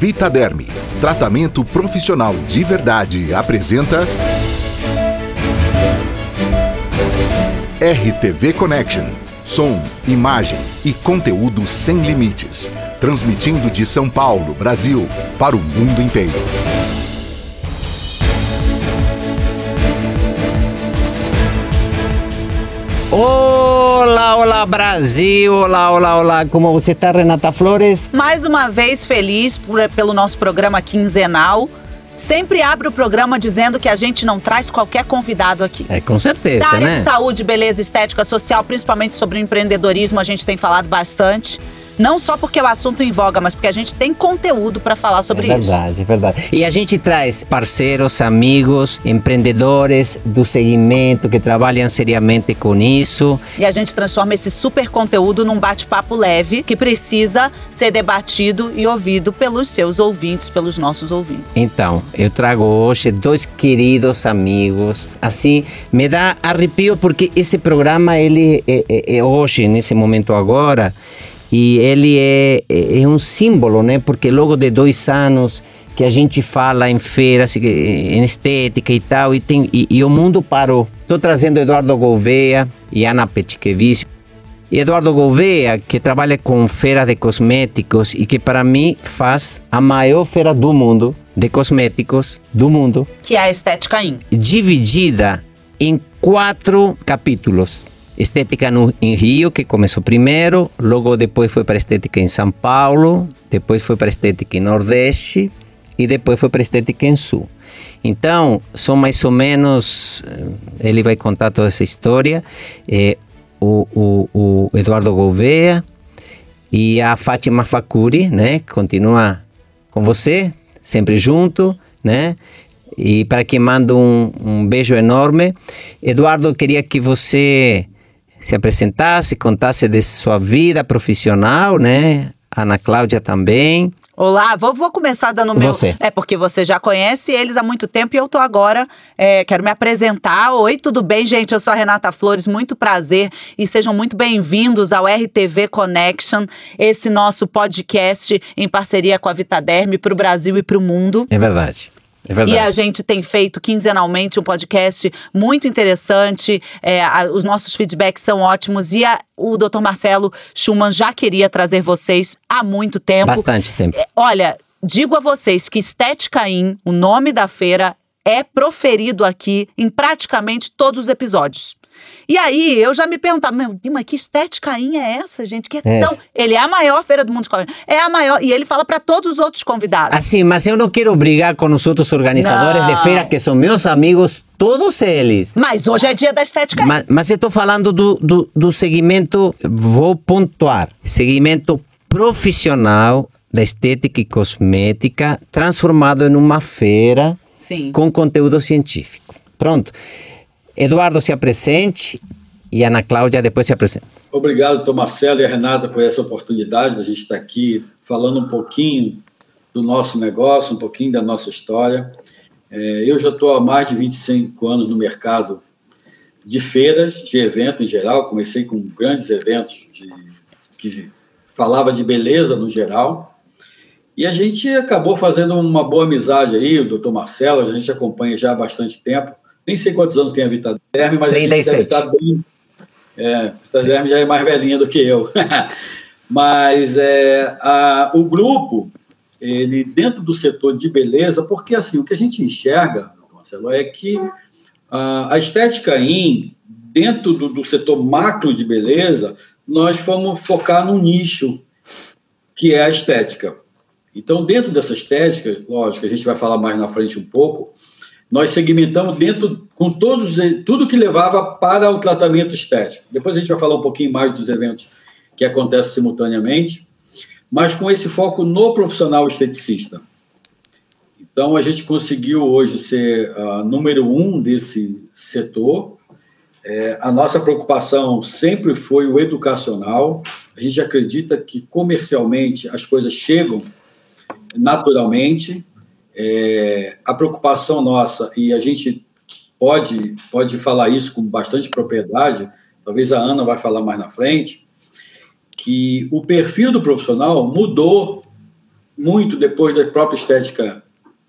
Vitaderme, tratamento profissional de verdade, apresenta RTV Connection. Som, imagem e conteúdo sem limites. Transmitindo de São Paulo, Brasil, para o mundo inteiro. Olá, olá Brasil, olá, olá, olá. Como você está, Renata Flores? Mais uma vez feliz por, pelo nosso programa quinzenal. Sempre abre o programa dizendo que a gente não traz qualquer convidado aqui. É, com certeza, Da área né? de saúde, beleza, estética, social, principalmente sobre o empreendedorismo, a gente tem falado bastante. Não só porque o assunto em voga, mas porque a gente tem conteúdo para falar sobre é isso. verdade, é verdade. E a gente traz parceiros, amigos, empreendedores do segmento que trabalham seriamente com isso. E a gente transforma esse super conteúdo num bate-papo leve que precisa ser debatido e ouvido pelos seus ouvintes, pelos nossos ouvintes. Então, eu trago hoje dois queridos amigos. Assim, me dá arrepio porque esse programa ele é, é- é hoje, nesse momento agora, e ele é, é um símbolo, né? Porque logo de dois anos que a gente fala em feiras, em estética e tal, e, tem, e, e o mundo parou. Estou trazendo Eduardo Gouveia e Ana Petchkevich. E Eduardo Gouveia, que trabalha com feira de cosméticos e que para mim faz a maior feira do mundo de cosméticos do mundo, Que é a Estética In. dividida em quatro capítulos. Estética no, em Rio, que começou primeiro, logo depois foi para Estética em São Paulo, depois foi para Estética em Nordeste e depois foi para Estética em Sul. Então, são mais ou menos, eh, ele vai contar toda essa história, eh, o, o, o Eduardo Gouveia e a Fátima Facuri, né, continua com você, sempre junto, né? E para quem manda um, um beijo enorme. Eduardo, queria que você se apresentasse, contasse de sua vida profissional, né? Ana Cláudia também. Olá, vou, vou começar dando meu. Você. É porque você já conhece eles há muito tempo e eu tô agora. é, quero me apresentar. Oi, tudo bem, gente? Eu sou a Renata Flores, muito prazer e sejam muito bem-vindos ao RTV Connection, esse nosso podcast em parceria com a Vitaderme para o Brasil e para o mundo. É verdade. É E verdade. a gente tem feito quinzenalmente um podcast muito interessante. é, a- os nossos feedbacks são ótimos. E a- o Dr. Marcelo Schumann já queria trazer vocês há muito tempo. Bastante tempo. É, Olha, digo a vocês que Estética In, o nome da feira, é proferido aqui em praticamente todos os episódios. E aí, eu já me perguntava, meu, mas que estética In é essa, gente? Que é, É. tão. Ele é a maior feira do mundo de cosméticos. É a maior. E ele fala para todos os outros convidados. Assim, mas eu não quero brigar com os outros organizadores Não. de feira, que são meus amigos, todos eles. Mas hoje é dia da estética. Mas, mas eu estou falando do, do, do segmento, vou pontuar, segmento profissional da estética e cosmética transformado em uma feira Sim. com conteúdo científico. Pronto. Eduardo se apresente e Ana Cláudia depois se apresenta. Obrigado, Tom Marcelo e Renata, por essa oportunidade da gente estar aqui falando um pouquinho do nosso negócio, um pouquinho da nossa história. É, eu já estou há mais de 25 anos no mercado de feiras, de evento em geral. Comecei com grandes eventos de, que falava de beleza no geral. E a gente acabou fazendo uma boa amizade aí, o doutor Marcelo, a gente acompanha já há bastante tempo. Nem sei quantos anos tem a Vita Derme, mas a gente 37. deve estar bem, é, a Guilherme já é mais velhinha do que eu. Mas é, a- o grupo, ele dentro do setor de beleza, porque assim, o que a gente enxerga, Marcelo, é que a, a estética in, dentro do, do setor macro de beleza, nós fomos focar num nicho, que é a estética. Então, dentro dessa estética, lógico, a gente vai falar mais na frente um pouco, nós segmentamos dentro com todos tudo que levava para o tratamento estético. Depois a gente vai falar um pouquinho mais dos eventos que acontecem simultaneamente, mas com esse foco no profissional esteticista. Então a gente conseguiu hoje ser uh, número um desse setor. É, a nossa preocupação sempre foi o educacional. A gente acredita que comercialmente as coisas chegam naturalmente. É, a preocupação nossa, e a gente pode, pode falar isso com bastante propriedade, talvez a Ana vai falar mais na frente, que o perfil do profissional mudou muito depois da própria estética,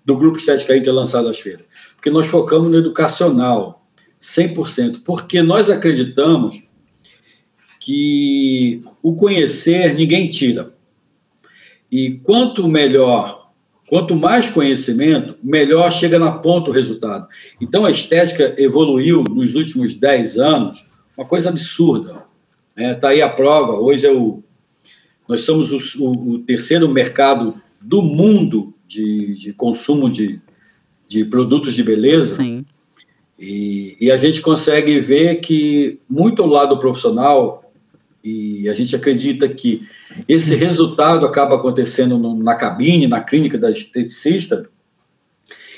do grupo Estética aí ter lançado as feiras. Porque nós focamos no educacional, 100%. Porque nós acreditamos que o conhecer ninguém tira. E quanto melhor, quanto mais conhecimento, melhor chega na ponta o resultado. Então a estética evoluiu nos últimos 10 anos, uma coisa absurda. Está é, tá aí a prova, hoje é o. Nós somos o, o, o terceiro mercado do mundo de, de consumo de, de produtos de beleza. Sim. E, e, a gente consegue ver que, muito ao lado profissional, e a gente acredita que esse resultado acaba acontecendo no, na cabine, na clínica da esteticista.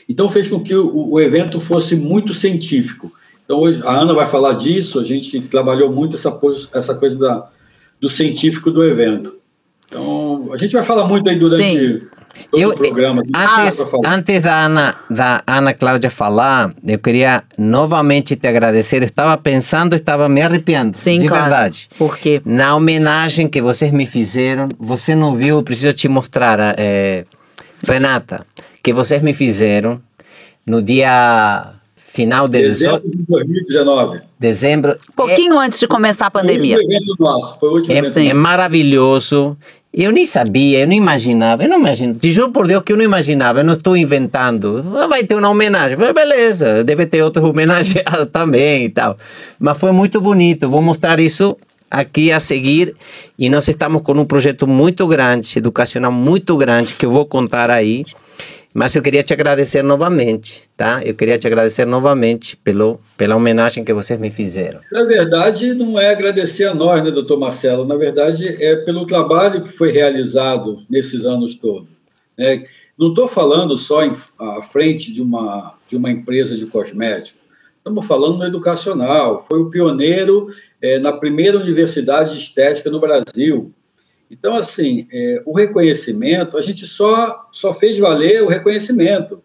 Então, fez com que o, o, evento fosse muito científico. Então, hoje, a Ana vai falar disso, a gente trabalhou muito essa, essa coisa da, do científico do evento. Então, a gente vai falar muito aí durante Sim. Eu, programa, antes, antes da Ana, da Ana Cláudia falar, eu queria novamente te agradecer. Eu estava pensando, estava me arrepiando. Sim, de claro. verdade. Por quê? Na homenagem que vocês me fizeram, você não viu, eu preciso te mostrar, é, Renata, que vocês me fizeram no dia final de dezembro de 2019. Dezembro. Pouquinho é, antes de começar a pandemia. Foi o evento nosso, foi o último é, evento. é maravilhoso. Eu nem sabia, eu não imaginava, eu não imaginava. Te juro por Deus que eu não imaginava, eu não estou inventando. Ah, vai ter uma homenagem. Beleza, deve ter outros homenageados também e tal. Mas foi muito bonito, vou mostrar isso aqui a seguir. E nós estamos com um projeto muito grande, educacional muito grande, que eu vou contar aí. Mas eu queria te agradecer novamente, tá? Eu queria te agradecer novamente pelo, pela homenagem que vocês me fizeram. Na verdade, não é agradecer a nós, né, doutor Marcelo? Na verdade, é pelo trabalho que foi realizado nesses anos todos. Né? Não estou falando só em, à frente de uma, de uma empresa de cosméticos. Estamos falando no educacional. Foi o pioneiro é, na primeira universidade de estética no Brasil. Então, assim, é, o reconhecimento, a gente só, só fez valer o reconhecimento,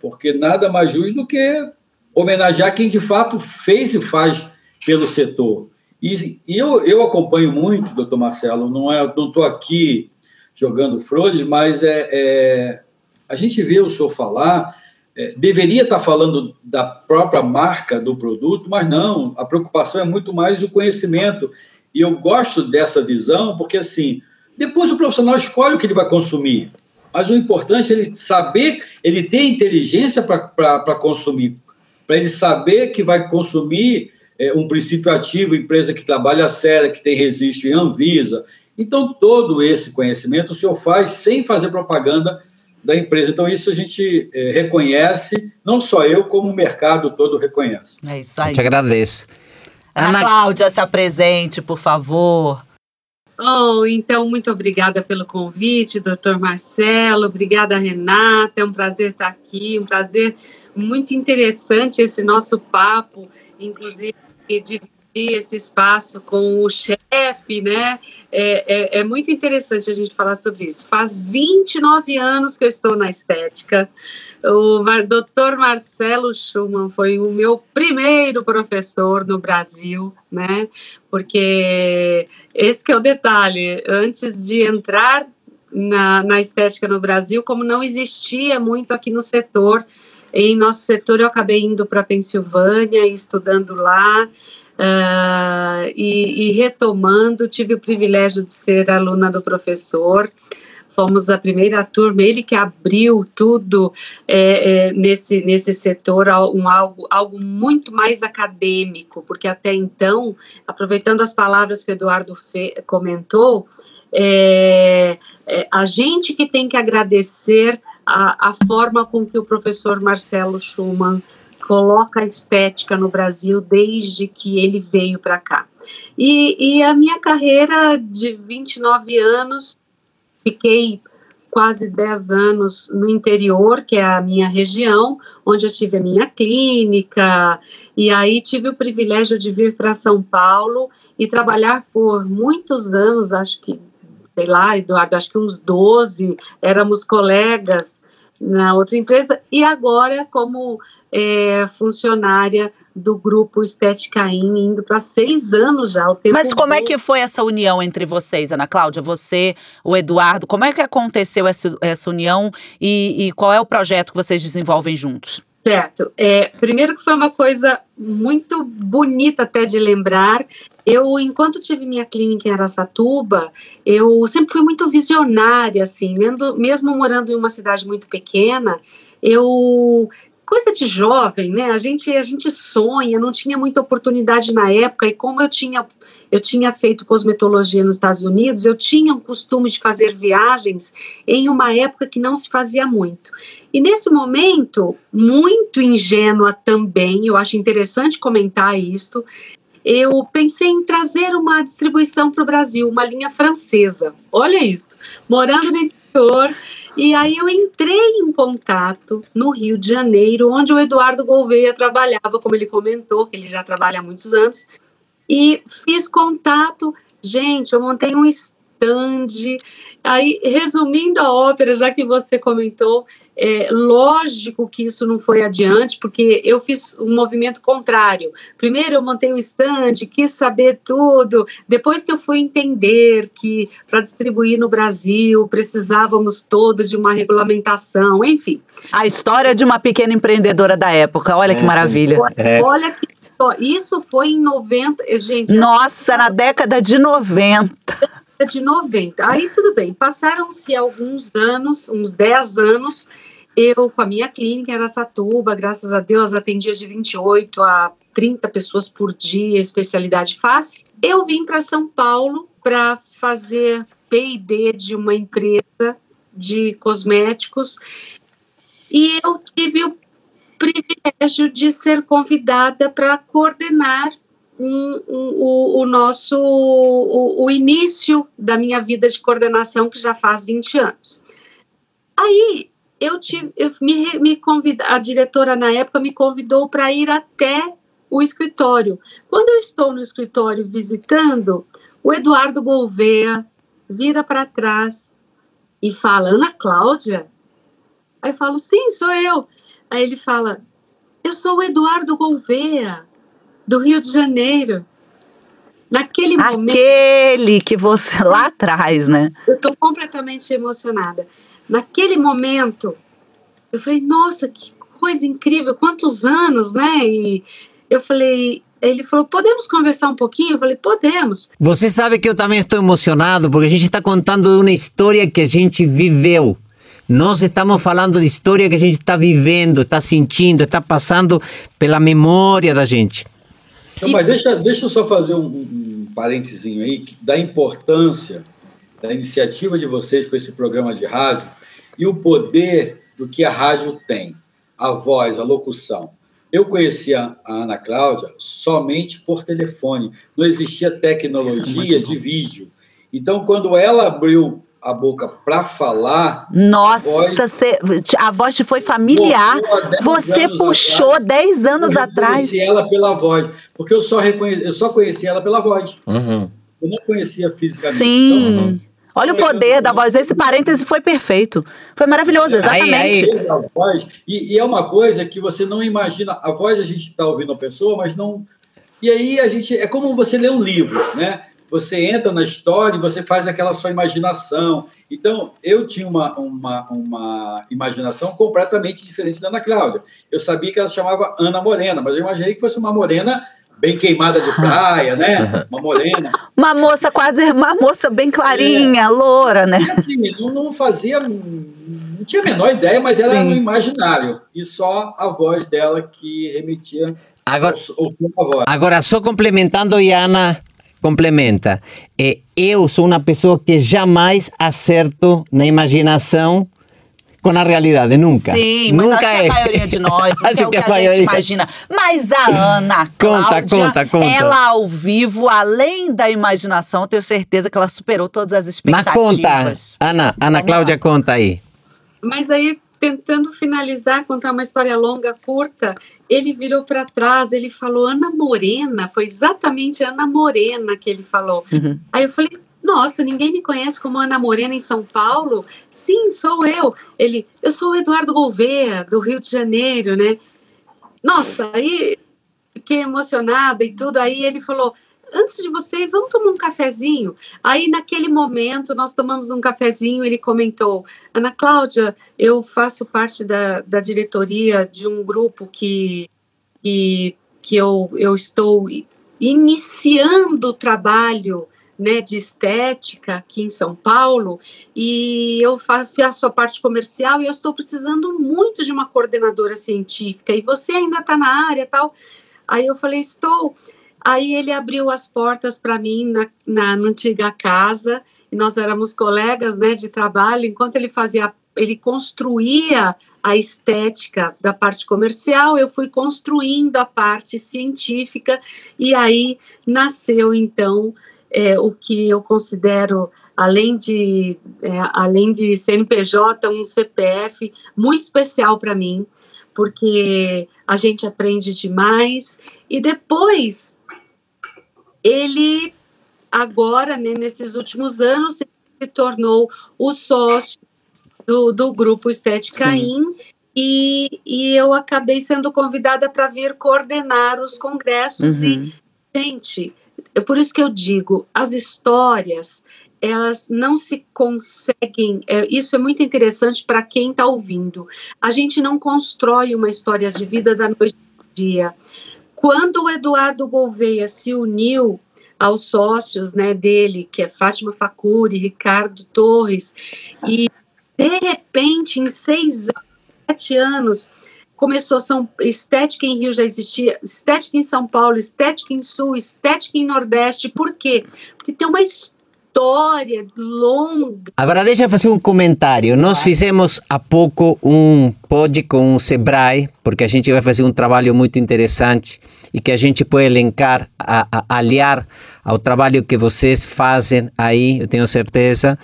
porque nada mais justo do que homenagear quem de fato fez e faz pelo setor. E, e eu, eu acompanho muito, doutor Marcelo, não é, estou aqui jogando flores, mas é, é, a gente vê o senhor falar, é, deveria estar falando da própria marca do produto, mas não, a preocupação é muito mais o conhecimento e eu gosto dessa visão porque, assim, depois o profissional escolhe o que ele vai consumir. Mas o importante é ele saber, ele ter inteligência para consumir, para ele saber que vai consumir é, um princípio ativo, empresa que trabalha séria, que tem registro em Anvisa. Então, todo esse conhecimento o senhor faz sem fazer propaganda da empresa. Então, isso a gente é, reconhece, não só eu, como o mercado todo reconhece. É isso aí. Eu te agradeço. Ana Cláudia, se apresente, por favor. Oh, então, muito obrigada pelo convite, doutor Marcelo. Obrigada, Renata. É um prazer estar aqui, um prazer muito interessante esse nosso papo, inclusive dividir esse espaço com o chefe, né? É, é, é, muito interessante a gente falar sobre isso. Faz 29 anos que eu estou na estética. O Dr. Marcelo Schumann foi o meu primeiro professor no Brasil, né? Porque esse que é o detalhe. Antes de entrar na, na estética no Brasil, como não existia muito aqui no setor, em nosso setor eu acabei indo para Pensilvânia estudando lá. Uh, e, e retomando, tive o privilégio de ser aluna do professor fomos a primeira turma, ele que abriu tudo é, é, nesse, nesse setor, um, algo, algo muito mais acadêmico, porque até então, aproveitando as palavras que o Eduardo Fe, comentou, é, é, a gente que tem que agradecer a, a forma com que o professor Marcelo Schumann coloca a estética no Brasil desde que ele veio para cá. E, e, a minha carreira de 29 anos Fiquei quase 10 anos no interior, que é a minha região, onde eu tive a minha clínica, e aí tive o privilégio de vir para São Paulo e trabalhar por muitos anos, acho que, sei lá, Eduardo, acho que uns 12, éramos colegas na outra empresa, e agora como é, funcionária do grupo Estética In, indo para seis anos já. Mas como é que foi essa união entre vocês, Ana Cláudia? Você, o Eduardo, como é que aconteceu essa, essa união e, e qual é o projeto que vocês desenvolvem juntos? Certo. É, primeiro que foi uma coisa muito bonita até de lembrar. Eu, enquanto tive minha clínica em Aracatuba, eu sempre fui muito visionária, assim, mesmo, mesmo morando em uma cidade muito pequena, eu coisa de jovem, né? A gente a gente sonha, não tinha muita oportunidade na época e como eu tinha eu tinha feito cosmetologia nos Estados Unidos, eu tinha um costume de fazer viagens em uma época que não se fazia muito. E nesse momento, muito ingênua também, eu acho interessante comentar isto, eu pensei em trazer uma distribuição para o Brasil, uma linha francesa. Olha isso, morando no interior. E aí eu entrei em contato no Rio de Janeiro, onde o Eduardo Gouveia trabalhava, como ele comentou, que ele já trabalha há muitos anos, e fiz contato. Gente, eu montei um stand. Aí, resumindo a ópera, já que você comentou, é lógico que isso não foi adiante, porque eu fiz um movimento contrário. Primeiro eu montei um stand, quis saber tudo. Depois que eu fui entender que para distribuir no Brasil precisávamos todos de uma regulamentação, enfim. A história de uma pequena empreendedora da época, olha é, que maravilha. É. Olha que isso foi em 90, gente. Nossa, na década de 90. De 90. Aí tudo bem, passaram-se alguns anos, uns 10 anos, eu com a minha clínica era Satuba, graças a Deus atendia de 28 a 30 pessoas por dia, especialidade face. Eu vim para São Paulo para fazer P&D de uma empresa de cosméticos e eu tive o privilégio de ser convidada para coordenar um, um, o, o, nosso o, o, início da minha vida de coordenação que já faz 20 anos. Aí eu tive, eu me, me convida, a diretora na época me convidou para ir até o escritório. Quando eu estou no escritório visitando, o Eduardo Gouveia vira para trás e fala: Ana Cláudia? Aí eu falo: Sim, sou eu. Aí ele fala: Eu sou o Eduardo Gouveia, do Rio de Janeiro. Naquele momento. Aquele que você lá atrás, né? Eu estou completamente emocionada. Naquele momento, eu falei: Nossa, que coisa incrível, quantos anos, né? E eu falei, ele falou: podemos conversar um pouquinho? Eu falei: podemos. Você sabe que eu também estou emocionado porque a gente está contando uma história que a gente viveu. Nós estamos falando de história que a gente está vivendo, está sentindo, está passando pela memória da gente. Não, mas deixa, deixa eu só fazer um, um parênteses aí da importância da iniciativa de vocês com esse programa de rádio e o poder do que a rádio tem, a voz, a locução. Eu conhecia a Ana Cláudia somente por telefone, não existia tecnologia é de vídeo. Então, quando ela abriu a boca para falar. Nossa, a voz, cê, a voz te foi familiar. Você puxou 10 anos atrás. Eu conheci ela pela voz, porque eu só, reconheci, eu só conheci ela pela voz. Uhum. Eu não conhecia fisicamente. Sim. Então, uhum. Olha o poder da voz. Esse parêntese foi perfeito. Foi maravilhoso, exatamente. Aí, aí. Voz, e, e, é uma coisa que você não imagina. A voz a gente está ouvindo a pessoa, mas não. E aí a gente. É como você ler um livro, né? você entra na história e você faz aquela sua imaginação. Então, eu tinha uma, uma, uma imaginação completamente diferente da Ana Cláudia. Eu sabia que ela se chamava Ana Morena, mas eu imaginei que fosse uma morena bem queimada de praia, né? Uma morena. Uma moça quase, uma moça bem clarinha, é. loura, né? E assim, não, não, fazia, não tinha a menor ideia, mas era no imaginário. E só a voz dela que remetia Agora, ao, ao agora só complementando, Iana, complementa. É, eu sou uma pessoa que jamais acerto na imaginação com a realidade, nunca. Sim, mas nunca acho é. que a maioria de nós, acho que é o que, a, a gente imagina. Mas a Ana Cláudia, conta, conta, conta. ela ao vivo, além da imaginação, tenho certeza que ela superou todas as expectativas. Mas conta, Ana, Ana Cláudia, lá. conta aí. Mas aí, tentando finalizar, contar uma história longa, curta, ele virou para trás, ele falou Ana Morena, foi exatamente Ana Morena que ele falou. Uhum. Aí eu falei, nossa, ninguém me conhece como Ana Morena em São Paulo? Sim, sou eu. Ele, eu sou o Eduardo Gouveia, do Rio de Janeiro, né? Nossa, aí fiquei emocionada e tudo. Aí ele falou: antes de você, vamos tomar um cafezinho. Aí, naquele momento, nós tomamos um cafezinho. Ele comentou: Ana Cláudia, eu faço parte da, da diretoria de um grupo que, que, que eu, eu estou iniciando o trabalho né, de estética aqui em São Paulo e eu faço a parte comercial e eu estou precisando muito de uma coordenadora científica e você ainda está na área tal. Aí eu falei, estou. Aí ele abriu as portas para mim na, na, na, antiga casa, e nós éramos colegas né, de trabalho, enquanto ele fazia, ele construía a estética da parte comercial, eu fui construindo a parte científica, e aí nasceu então é, o que eu considero, além de, é, além de CNPJ, um CPF muito especial para mim, porque a gente aprende demais, e depois ele agora, né, nesses últimos anos, se tornou o sócio do, do grupo Estética In, e, e eu acabei sendo convidada para vir coordenar os congressos. Uhum. E, gente, é por isso que eu digo, as histórias, elas não se conseguem. É, isso é muito interessante para quem está ouvindo. A gente não constrói uma história de vida da noite ao dia. Quando o Eduardo Gouveia se uniu aos sócios né, dele, que é Fátima Facuri, Ricardo Torres, e de repente, em seis, sete anos, começou São Estética em Rio já existia, Estética em São Paulo, Estética em Sul, Estética em Nordeste. Por quê? Porque tem uma história longa. Agora deixa eu fazer um comentário. Nós fizemos há pouco um pod com o Sebrae, porque a gente vai fazer um trabalho muito interessante e que a gente pode elencar, a, a, aliar ao trabalho que vocês fazem aí, eu tenho certeza.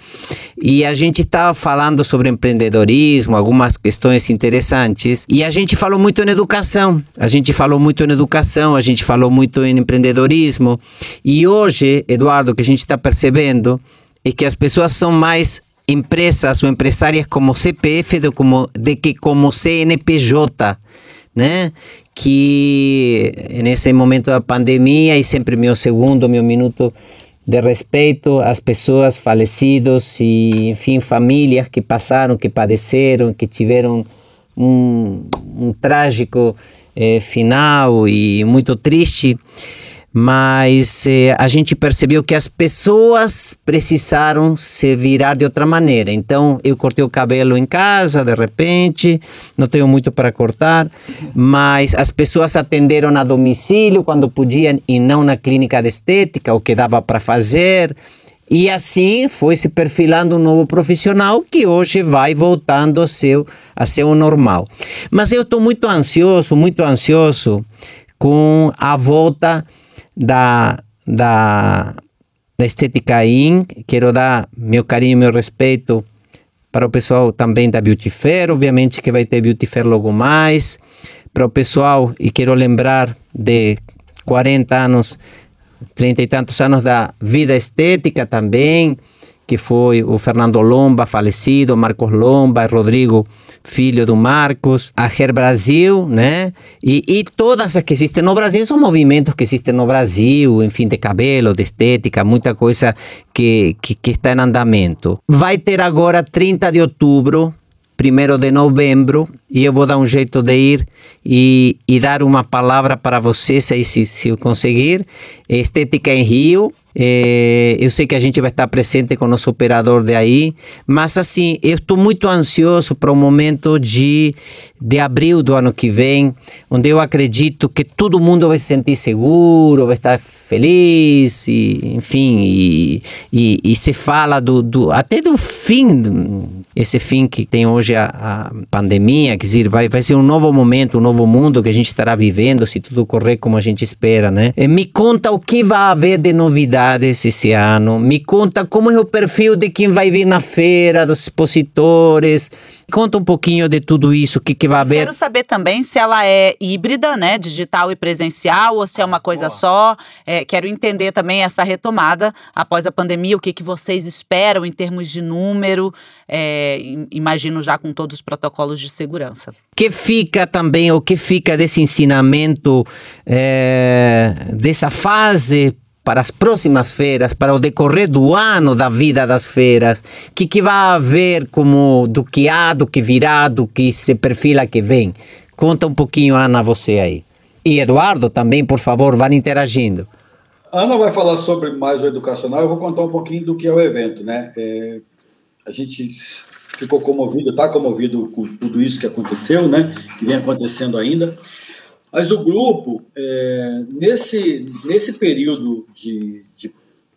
E a gente estava tá falando sobre empreendedorismo, algumas questões interessantes. E a gente falou muito em educação. A gente falou muito em educação, a gente falou muito em empreendedorismo. E hoje, Eduardo, o que a gente está percebendo é que as pessoas são mais empresas ou empresárias como CPF do, como, de que como CNPJ, né? Que nesse momento da pandemia e sempre meu segundo, meu minuto de respeito às pessoas falecidas e, enfim, famílias que passaram, que padeceram, que tiveram um, um trágico eh, final e muito triste mas eh, a gente percebeu que as pessoas precisaram se virar de outra maneira. Então eu cortei o cabelo em casa, de repente, não tenho muito para cortar, mas as pessoas atenderam a domicílio quando podiam e não na clínica de estética, o que dava para fazer. E assim foi se perfilando um novo profissional que hoje vai voltando a ser, a normal. Mas eu estou muito ansioso, muito ansioso com a volta da, da, da Estética In. Quero dar meu carinho meu respeito para o pessoal também da Beauty Fair, obviamente que vai ter Beauty Fair logo mais. Para o pessoal, e quero lembrar de 40 anos, 30 e tantos anos da vida estética também, que foi o Fernando Lomba, falecido, Marcos Lomba, Rodrigo filho do Marcos, a Her Brasil, né? E, e todas as que existem no Brasil são movimentos que existem no Brasil, enfim, de cabelo, de estética, muita coisa que, que, que está em andamento. Vai ter agora 30 de outubro, 1 de novembro, e eu vou dar um jeito de ir e, e dar uma palavra para vocês aí, se, se eu conseguir. Estética em Rio, é, eu sei que a gente vai estar presente com o nosso operador de aí, mas assim, eu estou muito ansioso para o momento de, de abril do ano que vem, onde eu acredito que todo mundo vai se sentir seguro, vai estar feliz, e, enfim, e, e, e se fala do, do, até do fim, esse fim que tem hoje a, a pandemia, quer dizer, vai, vai ser um novo momento, um novo mundo que a gente estará vivendo, se tudo correr como a gente espera, né? E me conta o que vai haver de novidade novidades esse ano. Me conta como é o perfil de quem vai vir na feira, dos expositores. Conta um pouquinho de tudo isso, o que, que vai haver. Quero saber também se ela é híbrida, né, digital e presencial, ou se é uma coisa só. É, quero entender também essa retomada após a pandemia, o que, que vocês esperam em termos de número, é, imagino já com todos os protocolos de segurança. que fica também, o que fica desse ensinamento, é, dessa fase para as próximas feiras, para o decorrer do ano da vida das feiras, que que vai haver como do que há, do que virá, do que se perfila que vem. Conta um pouquinho, Ana, você aí. E Eduardo também, por favor, vá interagindo. Ana vai falar sobre mais o educacional, eu vou contar um pouquinho do que é o evento, né? É, a gente ficou comovido, está comovido com tudo isso que aconteceu, né? Que vem acontecendo ainda. Mas o grupo, é, nesse, nesse período de, de,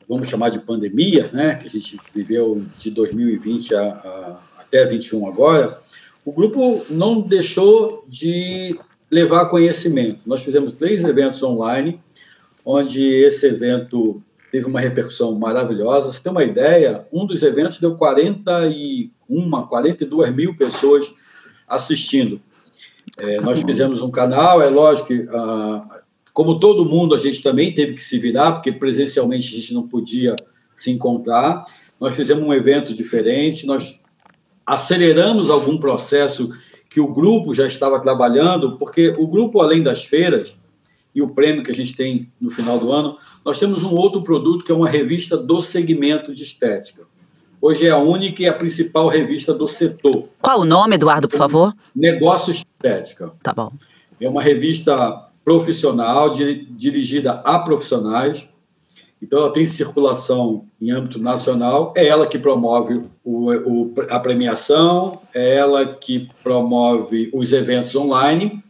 vamos chamar de pandemia, né, que a gente viveu de 2020 a, a, até 21 agora, o grupo não deixou de levar conhecimento. Nós fizemos três eventos online, onde esse evento teve uma repercussão maravilhosa. Você tem uma ideia, um dos eventos deu 41, 42 mil pessoas assistindo. É, nós fizemos um canal, é lógico que, ah, como todo mundo, a gente também teve que se virar, porque presencialmente a gente não podia se encontrar. Nós fizemos um evento diferente, nós aceleramos algum processo que o grupo já estava trabalhando, porque o grupo, além das feiras e o prêmio que a gente tem no final do ano, nós temos um outro produto que é uma revista do segmento de estética. Hoje é a única e a principal revista do setor. Qual o nome, Eduardo, por favor? Negócio Estética. Tá bom. É uma revista profissional, dirigida a profissionais. Então, ela tem circulação em âmbito nacional. É ela que promove o, o, a premiação, é ela que promove os eventos online.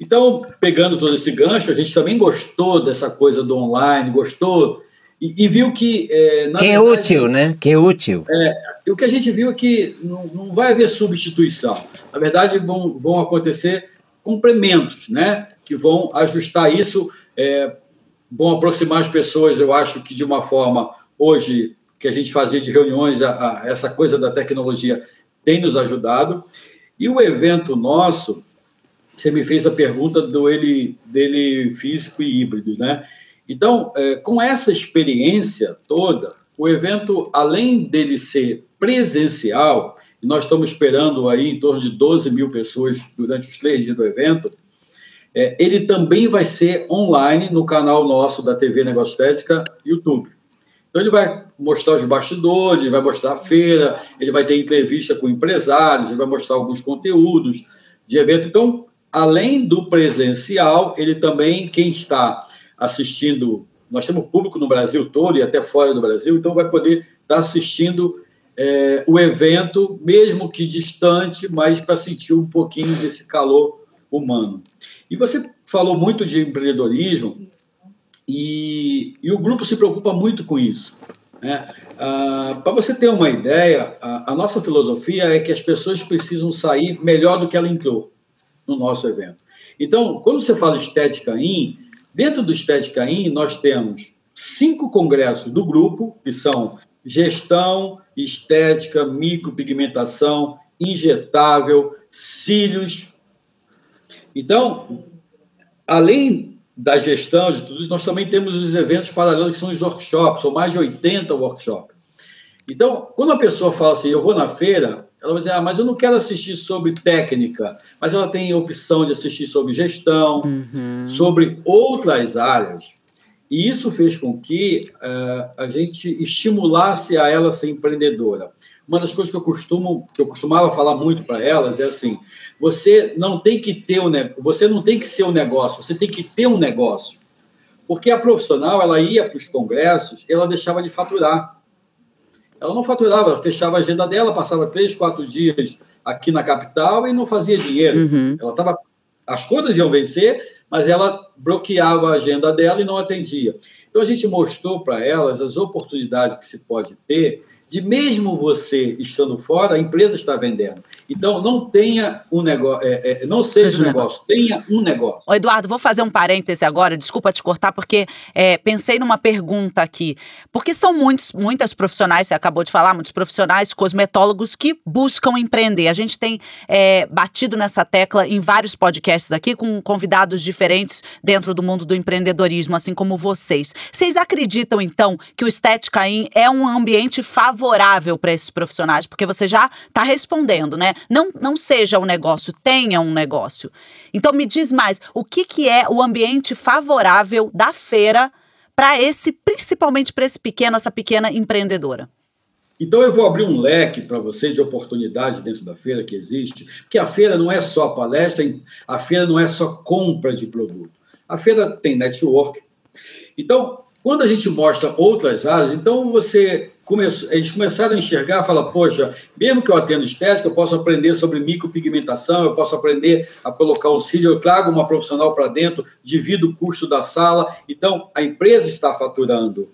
Então, pegando todo esse gancho, a gente também gostou dessa coisa do online, gostou e, e viu que. É, que é útil, né? Que é útil. É, o que a gente viu é que não, não vai haver substituição. Na verdade, vão, vão acontecer complementos, né? Que vão ajustar isso, é, vão aproximar as pessoas, eu acho que de uma forma, hoje, que a gente fazia de reuniões, a, a, essa coisa da tecnologia tem nos ajudado. E o evento nosso, você me fez a pergunta do ele, dele físico e híbrido, né? Então, é, com essa experiência toda, o evento, além dele ser presencial, nós estamos esperando aí em torno de 12 mil pessoas durante os três dias do evento, é, ele também vai ser online no canal nosso da TV Negócio Estética, YouTube. Então, ele vai mostrar os bastidores, ele vai mostrar a feira, ele vai ter entrevista com empresários, ele vai mostrar alguns conteúdos de evento. Então, além do presencial, ele também, quem está assistindo. Nós temos público no Brasil todo e até fora do Brasil, então vai poder estar assistindo é, o evento, mesmo que distante, mas para sentir um pouquinho desse calor humano. E você falou muito de empreendedorismo e, e o grupo se preocupa muito com isso. Né? Ah, para você ter uma ideia, a, a, nossa filosofia é que as pessoas precisam sair melhor do que ela entrou no nosso evento. Então, quando você fala estética in, Dentro do Estética In, nós temos cinco congressos do grupo, que são gestão, estética, micropigmentação, injetável, cílios. Então, além da gestão de tudo isso, nós também temos os eventos paralelos, que são os workshops, são mais de 80 workshops. Então, quando a pessoa fala assim, eu vou na feira, ela vai dizer, ah, mas eu não quero assistir sobre técnica, mas ela tem a opção de assistir sobre gestão, uhum. sobre outras áreas. E isso fez com que uh, a gente estimulasse a ela ser empreendedora. Uma das coisas que eu costumo, que eu costumava falar muito para elas é assim: você não tem que ter um, você não tem que ser um negócio, você tem que ter um negócio. Porque a profissional, ela ia para os congressos, ela deixava de faturar. Ela não faturava, fechava a agenda dela, passava três, quatro dias aqui na capital e não fazia dinheiro. Uhum. Ela estava. As contas iam vencer, mas ela bloqueava a agenda dela e não atendia. Então a gente mostrou para elas as oportunidades que se pode ter de mesmo você estando fora, a empresa está vendendo. Então, não tenha um negócio, é, é, não seja, seja um negócio, negócio, tenha um negócio. Ô Eduardo, vou fazer um parêntese agora, desculpa te cortar, porque é, pensei numa pergunta aqui. Porque são muitos, muitas profissionais, você acabou de falar, muitos profissionais, cosmetólogos que buscam empreender. A gente tem é, batido nessa tecla em vários podcasts aqui, com convidados diferentes dentro do mundo do empreendedorismo, assim como vocês. Vocês acreditam, então, que o Estética In é um ambiente favorável favorável para esses profissionais, porque você já está respondendo, né? Não, não seja um negócio, tenha um negócio. Então me diz mais, o que, que é o ambiente favorável da feira para esse, principalmente para esse pequeno, essa pequena empreendedora? Então eu vou abrir um leque para você de oportunidades dentro da feira que existe, porque a feira não é só palestra, a feira não é só compra de produto. A feira tem network. Então, quando a gente mostra outras áreas, então você começou, eles começaram a enxergar, fala, poxa, mesmo que eu atendo estética, eu posso aprender sobre micropigmentação, eu posso aprender a colocar um cílio, eu trago uma profissional para dentro, divido o custo da sala, então a empresa está faturando.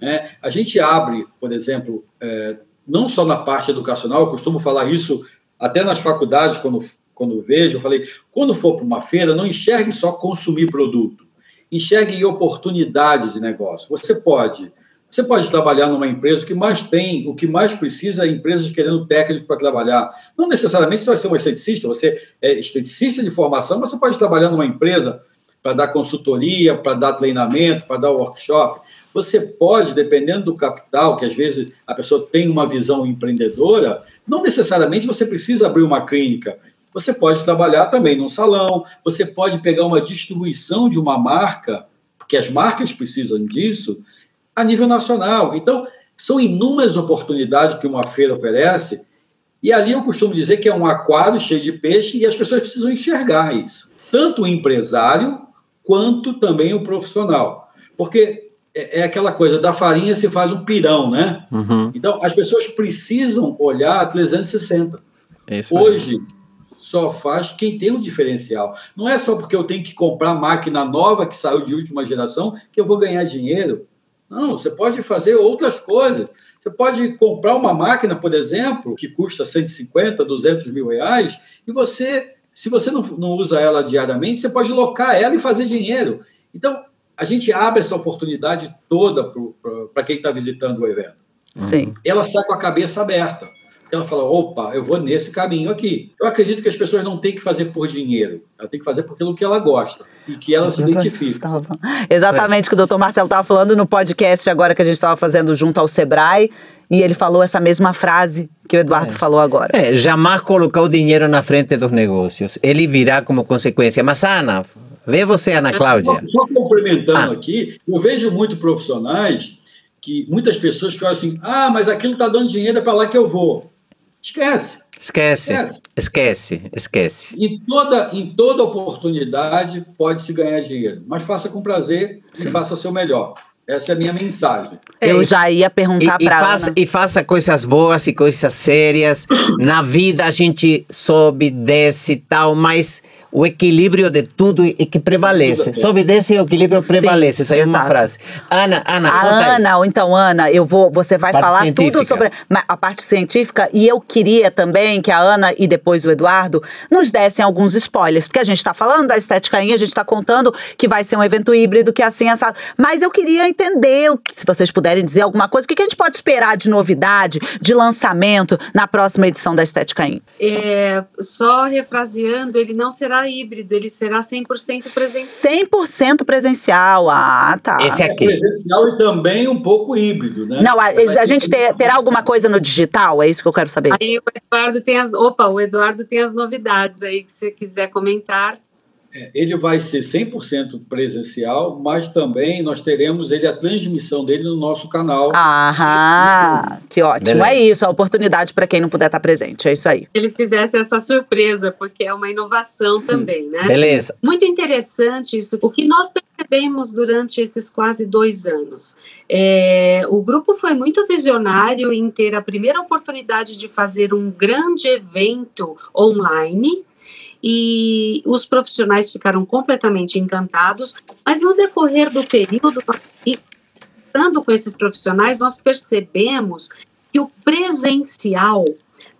Né? A gente abre, por exemplo, é, não só na parte educacional, eu costumo falar isso até nas faculdades, quando, quando vejo, eu falei, quando for para uma feira, não enxergue só consumir produto, enxergue oportunidades de negócio. Você pode você pode trabalhar numa empresa que mais tem, o que mais precisa é empresas querendo técnico para trabalhar. Não necessariamente você vai ser um esteticista, você é esteticista de formação, mas você pode trabalhar numa empresa para dar consultoria, para dar treinamento, para dar workshop. Você pode, dependendo do capital, que às vezes a pessoa tem uma visão empreendedora, não necessariamente você precisa abrir uma clínica. Você pode trabalhar também num salão, você pode pegar uma distribuição de uma marca, porque as marcas precisam disso, a nível nacional. Então, são inúmeras oportunidades que uma feira oferece, e ali eu costumo dizer que é um aquário cheio de peixe e as pessoas precisam enxergar isso. Tanto o empresário quanto também o profissional. Porque é, é aquela coisa, da farinha se faz um pirão, né? Uhum. Então, as pessoas precisam olhar 360. É Hoje, só faz quem tem um diferencial. Não é só porque eu tenho que comprar máquina nova que saiu de última geração que eu vou ganhar dinheiro. Não, você pode fazer outras coisas. Você pode comprar uma máquina, por exemplo, que custa 150, 200 mil reais, e você, se você não, não usa ela diariamente, você pode locar ela e fazer dinheiro. Então, a gente abre essa oportunidade toda para quem está visitando o evento. Sim. Ela sai com a cabeça aberta ela fala: opa, eu vou nesse caminho aqui. Eu acredito que as pessoas não têm que fazer por dinheiro, ela tem que fazer por aquilo que ela gosta e que ela se identifica. Exatamente o que o doutor Marcelo estava falando no podcast agora que a gente estava fazendo junto ao Sebrae. E ele falou essa mesma frase que o Eduardo é. falou agora. É, jamais colocar o dinheiro na frente dos negócios. Ele virá como consequência. Mas, Ana, vê você, Ana Cláudia. Só, só complementando ah. aqui, eu vejo muito profissionais que muitas pessoas que olham assim: ah, mas aquilo está dando dinheiro, é para lá que eu vou. Esquece. Esquece, esquece, esquece. Em toda, em toda oportunidade pode-se ganhar dinheiro, mas faça com prazer Sim. e faça o seu melhor. Essa é a minha mensagem. Eu já ia perguntar para faça, E faça coisas boas e coisas sérias. Na vida a gente sobe, desce e tal, mas o equilíbrio de tudo é que prevalece. Sob desse o equilíbrio prevalece. Essa é uma frase. Ana, Ana, a Ana, ou então Ana, eu vou, você vai parte falar científica. tudo sobre a parte científica e eu queria também que a Ana e depois o Eduardo nos dessem alguns spoilers, porque a gente está falando da estética a gente está contando que vai ser um evento híbrido, que é assim, essa, mas eu queria entender, se vocês puderem dizer alguma coisa, o que, que a gente pode esperar de novidade, de lançamento na próxima edição da Estética In? É, só refraseando, ele não será híbrido, ele será 100% presencial. 100% presencial, ah, tá. Esse aqui. É presencial e também um pouco híbrido, né? Não, a, a gente ter, terá alguma coisa no digital? É isso que eu quero saber. Aí o Eduardo tem as, opa, o Eduardo tem as novidades aí que você quiser comentar. É, ele vai ser 100% presencial, mas também nós teremos ele a transmissão dele no nosso canal. Aham, que ótimo. Beleza. É isso, a oportunidade para quem não puder estar presente. É isso aí. Ele fizesse essa surpresa, porque é uma inovação Sim. também, né? Beleza. Muito interessante isso. O que nós percebemos durante esses quase dois anos? É, o grupo foi muito visionário em ter a primeira oportunidade de fazer um grande evento online e os profissionais ficaram completamente encantados, mas no decorrer do período, estando com esses profissionais, nós percebemos que o presencial,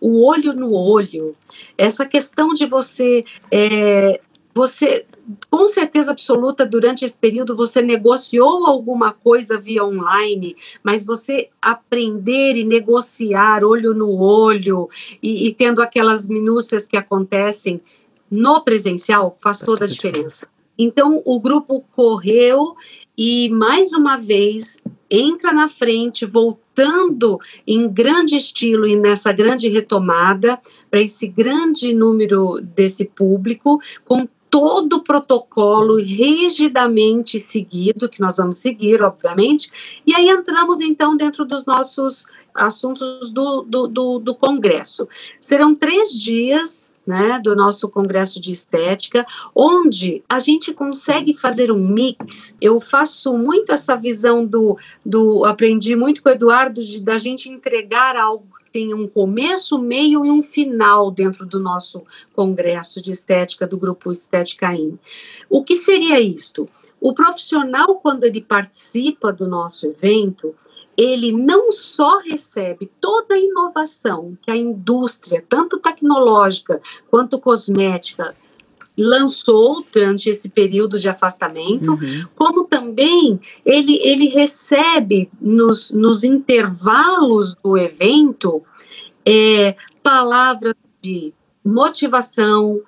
o olho no olho, essa questão de você, é, você com certeza absoluta, durante esse período, você negociou alguma coisa via online, mas você aprender e negociar olho no olho e, e tendo aquelas minúcias que acontecem no presencial faz toda a diferença. Então, o grupo correu e, mais uma vez, entra na frente, voltando em grande estilo e nessa grande retomada para esse grande número desse público, com todo o protocolo rigidamente seguido, que nós vamos seguir, obviamente, e aí entramos então dentro dos nossos assuntos do, do, do, do Congresso. Serão três dias né, do nosso Congresso de Estética, onde a gente consegue fazer um mix. Eu faço muito essa visão do, do aprendi muito com o Eduardo, de, da gente entregar algo tem um começo, meio e um final dentro do nosso congresso de estética do grupo Estética In. O que seria isto? O profissional, quando ele participa do nosso evento, ele não só recebe toda a inovação que a indústria, tanto tecnológica quanto cosmética, lançou durante esse período de afastamento, uhum. como também ele, ele recebe nos, nos intervalos do evento é, palavras de motivação,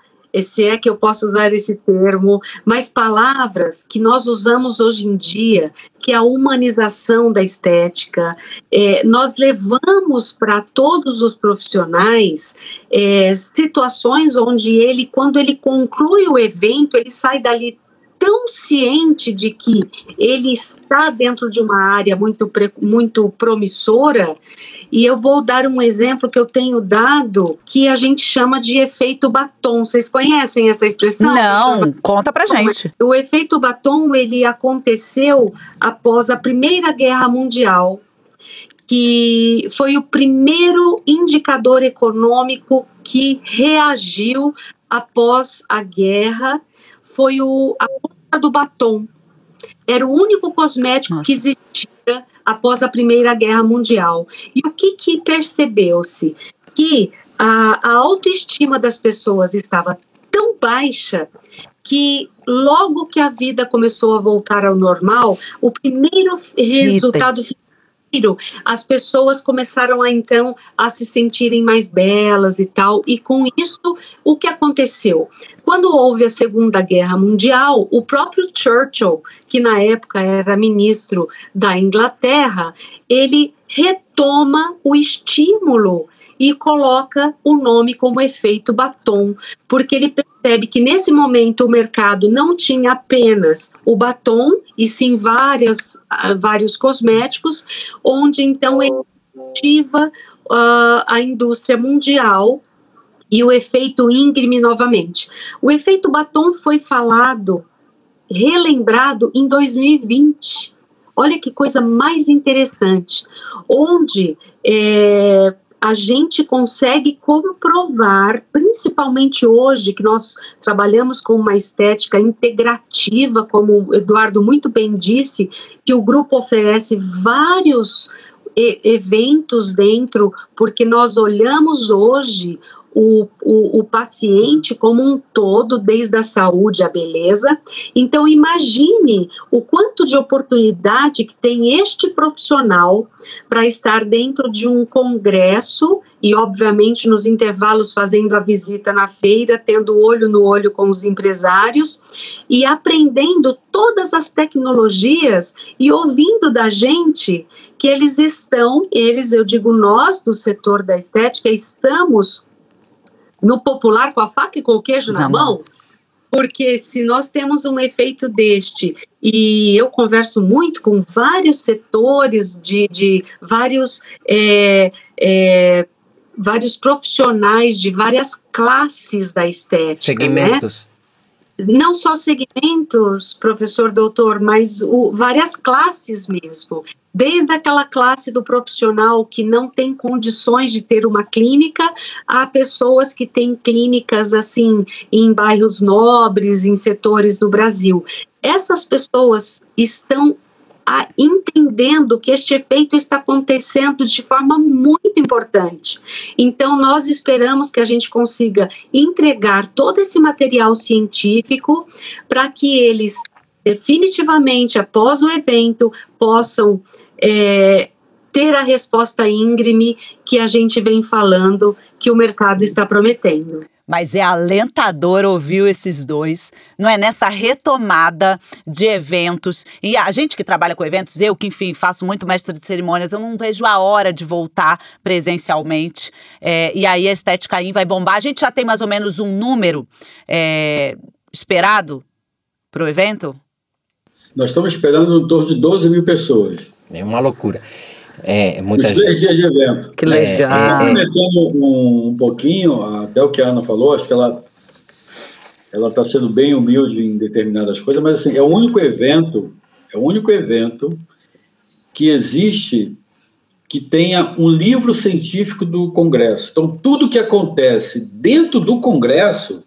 se é que eu posso usar esse termo, mas palavras que nós usamos hoje em dia, que é a humanização da estética. É, nós levamos para todos os profissionais é, situações onde ele, quando ele conclui o evento, ele sai dali tão ciente de que ele está dentro de uma área muito, muito promissora, e eu vou dar um exemplo que eu tenho dado que a gente chama de efeito batom. Vocês conhecem essa expressão? Não, conta pra gente. O efeito batom, ele aconteceu após a Primeira Guerra Mundial, que foi o primeiro indicador econômico que reagiu após a guerra foi o, a do batom. Era o único cosmético Nossa. que existia após a Primeira Guerra Mundial. E o que, que percebeu-se? Que a, a autoestima das pessoas estava tão baixa que logo que a vida começou a voltar ao normal, o primeiro resultado as pessoas começaram a então a se sentirem mais belas e tal. E com isso, o que aconteceu? Quando houve a Segunda Guerra Mundial, o próprio Churchill, que na época era ministro da Inglaterra, ele retoma o estímulo e coloca o nome como efeito batom, porque ele percebe que nesse momento o mercado não tinha apenas o batom, e sim vários, uh, vários cosméticos, onde então ele ativa uh, a indústria mundial e o efeito íngreme novamente. O efeito batom foi falado, relembrado em 2020. Olha que coisa mais interessante, onde é, a gente consegue comprovar, principalmente hoje, que nós trabalhamos com uma estética integrativa, como o Eduardo muito bem disse, que o grupo oferece vários eventos dentro, porque nós olhamos hoje o, o, o, paciente como um todo, desde a saúde à beleza. Então, imagine o quanto de oportunidade que tem este profissional para estar dentro de um congresso e, obviamente, nos intervalos fazendo a visita na feira, tendo olho no olho com os empresários e aprendendo todas as tecnologias e ouvindo da gente que eles estão, eles, eu digo nós do setor da estética, estamos no popular com a faca e com o queijo na, na mão, mão, porque se nós temos um efeito deste, e eu converso muito com vários setores de, de vários. É, é, vários profissionais de várias classes da estética. Né? Segmentos. Né? Não só segmentos, professor doutor, mas o, várias classes mesmo desde aquela classe do profissional que não tem condições de ter uma clínica, a pessoas que têm clínicas assim em bairros nobres, em setores do Brasil. Essas pessoas estão a, entendendo que este efeito está acontecendo de forma muito importante. Então, nós esperamos que a gente consiga entregar todo esse material científico para que eles definitivamente, após o evento, possam é, ter a resposta íngreme que a gente vem falando que o mercado está prometendo. Mas é alentador ouvir esses dois, não é? Nessa retomada de eventos. E a gente que trabalha com eventos, eu que, enfim, faço muito mestre de cerimônias, eu não vejo a hora de voltar presencialmente. É, e aí a Estética In vai bombar. A gente já tem mais ou menos um número é, esperado para o evento? Nós estamos esperando em torno de 12 mil pessoas. É uma loucura. É, muita Os três gente. dias de evento. Que legal. É, é, Comentando um, um pouquinho, até o que a Ana falou, acho que ela ela está sendo bem humilde em determinadas coisas, mas assim, é o único evento, é o único evento que existe que tenha um livro científico do Congresso. Então, tudo que acontece dentro do Congresso,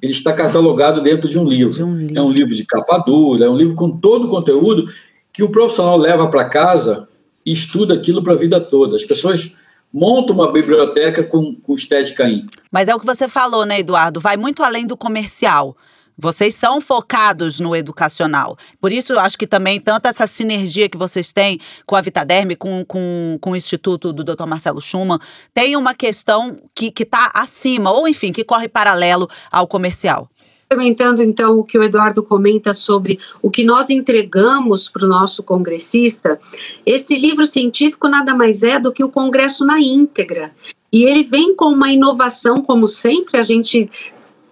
ele está catalogado dentro de um livro. De um livro. É um livro de capa dura, é um livro com todo o conteúdo que o profissional leva para casa e estuda aquilo para a vida toda. As pessoas montam uma biblioteca com, com estética in. Mas é o que você falou, né, Eduardo? Vai muito além do comercial. Vocês são focados no educacional. Por isso, eu acho que também, tanto essa sinergia que vocês têm com a Vitaderme, com, com, com o Instituto do Dr. Marcelo Schumann, tem uma questão que está acima, ou enfim, que corre paralelo ao comercial. Complementando então o que o Eduardo comenta sobre o que nós entregamos para o nosso congressista, esse livro científico nada mais é do que o congresso na íntegra. E ele vem com uma inovação, como sempre, a gente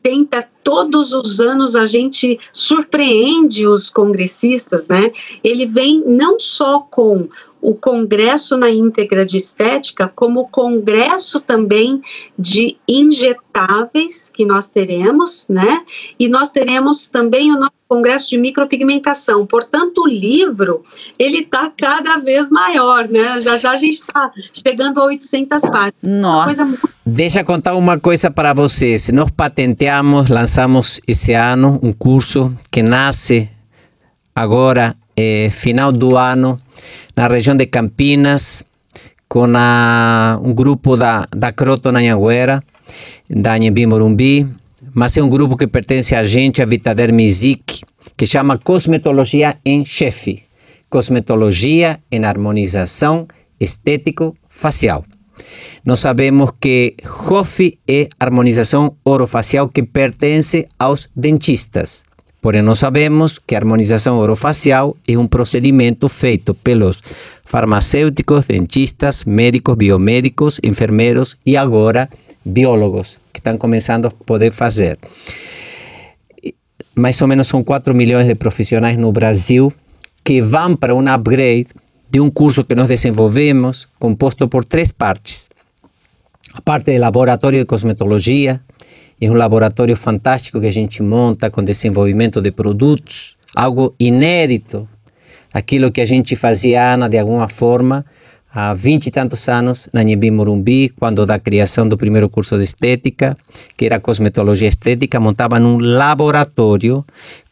tenta todos os anos a gente surpreende os congressistas, né? Ele vem não só com o congresso na íntegra de estética, como o congresso também de injetáveis que nós teremos, né? E nós teremos também o nosso congresso de micropigmentação. Portanto, o livro ele está cada vez maior, né? Já já a gente está chegando a 800 páginas. Nossa. Coisa muito Deixa eu contar uma coisa para vocês. Nós patenteamos, lançamos esse ano um curso que nasce agora, eh, final do ano, na região de Campinas, com a, um grupo da, da Croto Nanhaguera, da Anhembi Morumbi, mas é um grupo que pertence a gente, a Vitaderm Zic, que chama Cosmetologia em Chefe. Cosmetologia em harmonização estético-facial. Nós sabemos que HOF é harmonização orofacial que pertence aos dentistas. Porém, nós sabemos que a harmonização orofacial é um procedimento feito pelos farmacêuticos, dentistas, médicos, biomédicos, enfermeiros e agora biólogos, que estão começando a poder fazer. Mais ou menos são 4 milhões de profissionais no Brasil que vão para um upgrade de um curso que nós desenvolvemos, composto por três partes. A parte de laboratório de cosmetologia, é um laboratório fantástico que a gente monta com desenvolvimento de produtos, algo inédito, aquilo que a gente fazia, Ana, de alguma forma, há vinte e tantos anos, na Nhembi Morumbi, quando da criação do primeiro curso de estética, que era cosmetologia estética, montava num laboratório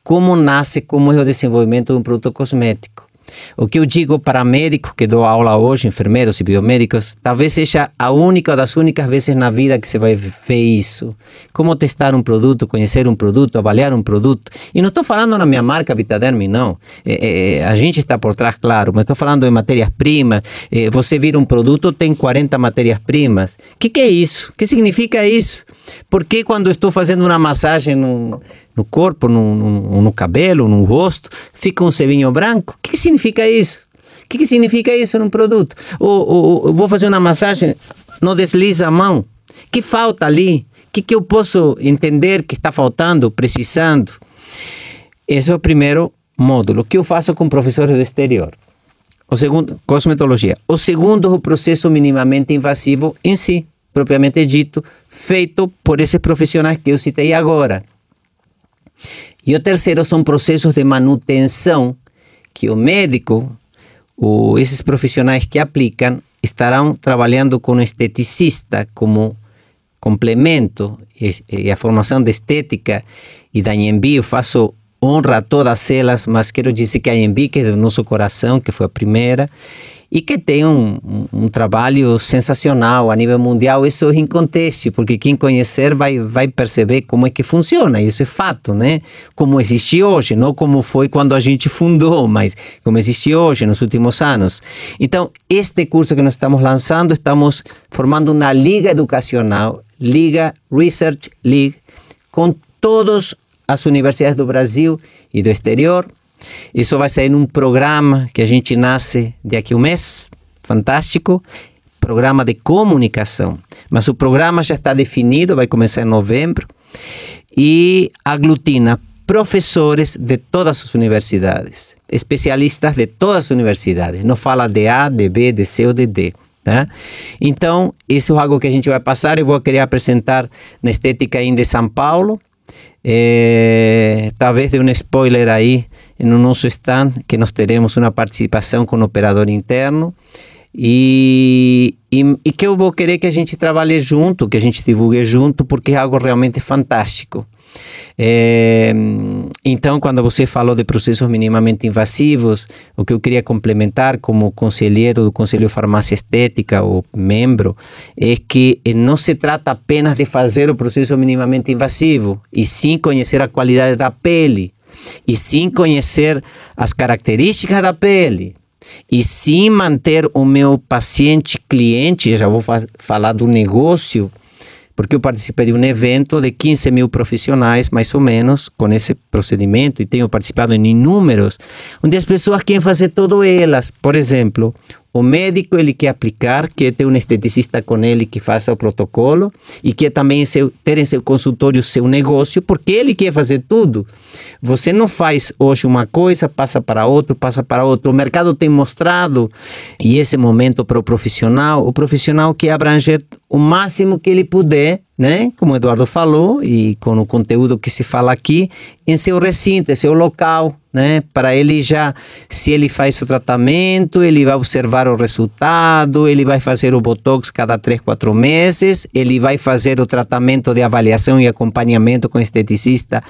como nasce, como é o desenvolvimento de um produto cosmético. O que eu digo para médicos que dou aula hoje, enfermeiros e biomédicos, talvez seja a única ou das únicas vezes na vida que você vai ver isso. Como testar um produto, conhecer um produto, avaliar um produto. E não estou falando na minha marca Vitaderm, não. É, é, a gente está por trás, claro, mas estou falando de matérias-primas. É, você vira um produto, tem 40 matérias-primas. O que, que é isso? O que significa isso? Por que quando estou fazendo uma massagem no, no corpo, no, no, no cabelo, no rosto, fica um sevinho branco? O que, que significa isso? O que, que significa isso num produto? Ou, ou, ou vou fazer uma massagem, não desliza a mão. que falta ali? O que, que eu posso entender que está faltando, precisando? Esse é o primeiro módulo que eu faço com professores do exterior. O segundo, cosmetologia. O segundo, o processo minimamente invasivo em si, propriamente dito, feito por esses profissionais que eu citei agora. E o terceiro são processos de manutenção que o médico, ou esses profissionais que aplicam, estarão trabalhando com o esteticista como complemento e, a formação de estética e da Nhembi eu faço honra a todas elas, mas quero dizer que a Embi, que é do nosso coração, que foi a primeira, e que tem um, um, trabalho sensacional a nível mundial. Isso em contexto, porque quem conhecer vai, vai perceber como é que funciona. Isso é fato, né? Como existe hoje, não como foi quando a gente fundou, mas como existe hoje nos últimos anos. Então, este curso que nós estamos lançando, estamos formando uma liga educacional, Liga Research League, com todas as universidades do Brasil e do exterior, isso vai sair num programa que a gente nasce daqui a um mês, fantástico, programa de comunicação. Mas o programa já está definido, vai começar em novembro e aglutina professores de todas as universidades, especialistas de todas as universidades. Não fala de A, de B, de C ou de D. Tá? Então, isso é algo que a gente vai passar. Eu vou querer apresentar na Estética ainda de São Paulo. É, talvez de um spoiler aí no nosso stand, que nós teremos uma participação com o operador interno. E, e, e, que eu vou querer que a gente trabalhe junto, que a gente divulgue junto, porque é algo realmente fantástico. É, então, quando você falou de processos minimamente invasivos, o que eu queria complementar como conselheiro do Conselho Farmácia Estética, ou membro, é que não se trata apenas de fazer o processo minimamente invasivo, e sim conhecer a qualidade da pele, e sim conhecer as características da pele, e sim manter o meu paciente cliente, já vou fa falar do negócio, porque eu participei de um evento de 15 mil profissionais, mais ou menos, com esse procedimento, e tenho participado em inúmeros, onde as pessoas querem fazer todo elas. Por exemplo, o médico ele quer aplicar, quer ter um esteticista com ele que faça o protocolo e quer também seu, ter em seu consultório seu negócio, porque ele quer fazer tudo. Você não faz hoje uma coisa, passa para outro, passa para outro. O mercado tem mostrado, e esse momento para o profissional, o profissional quer abranger o máximo que ele puder, né? Como o Eduardo falou, e com o conteúdo que se fala aqui, em seu recinto, em seu local, né? Para ele já, se ele faz o tratamento, ele vai observar o resultado, ele vai fazer o botox cada três, quatro meses, ele vai fazer o tratamento de avaliação e acompanhamento com esteticista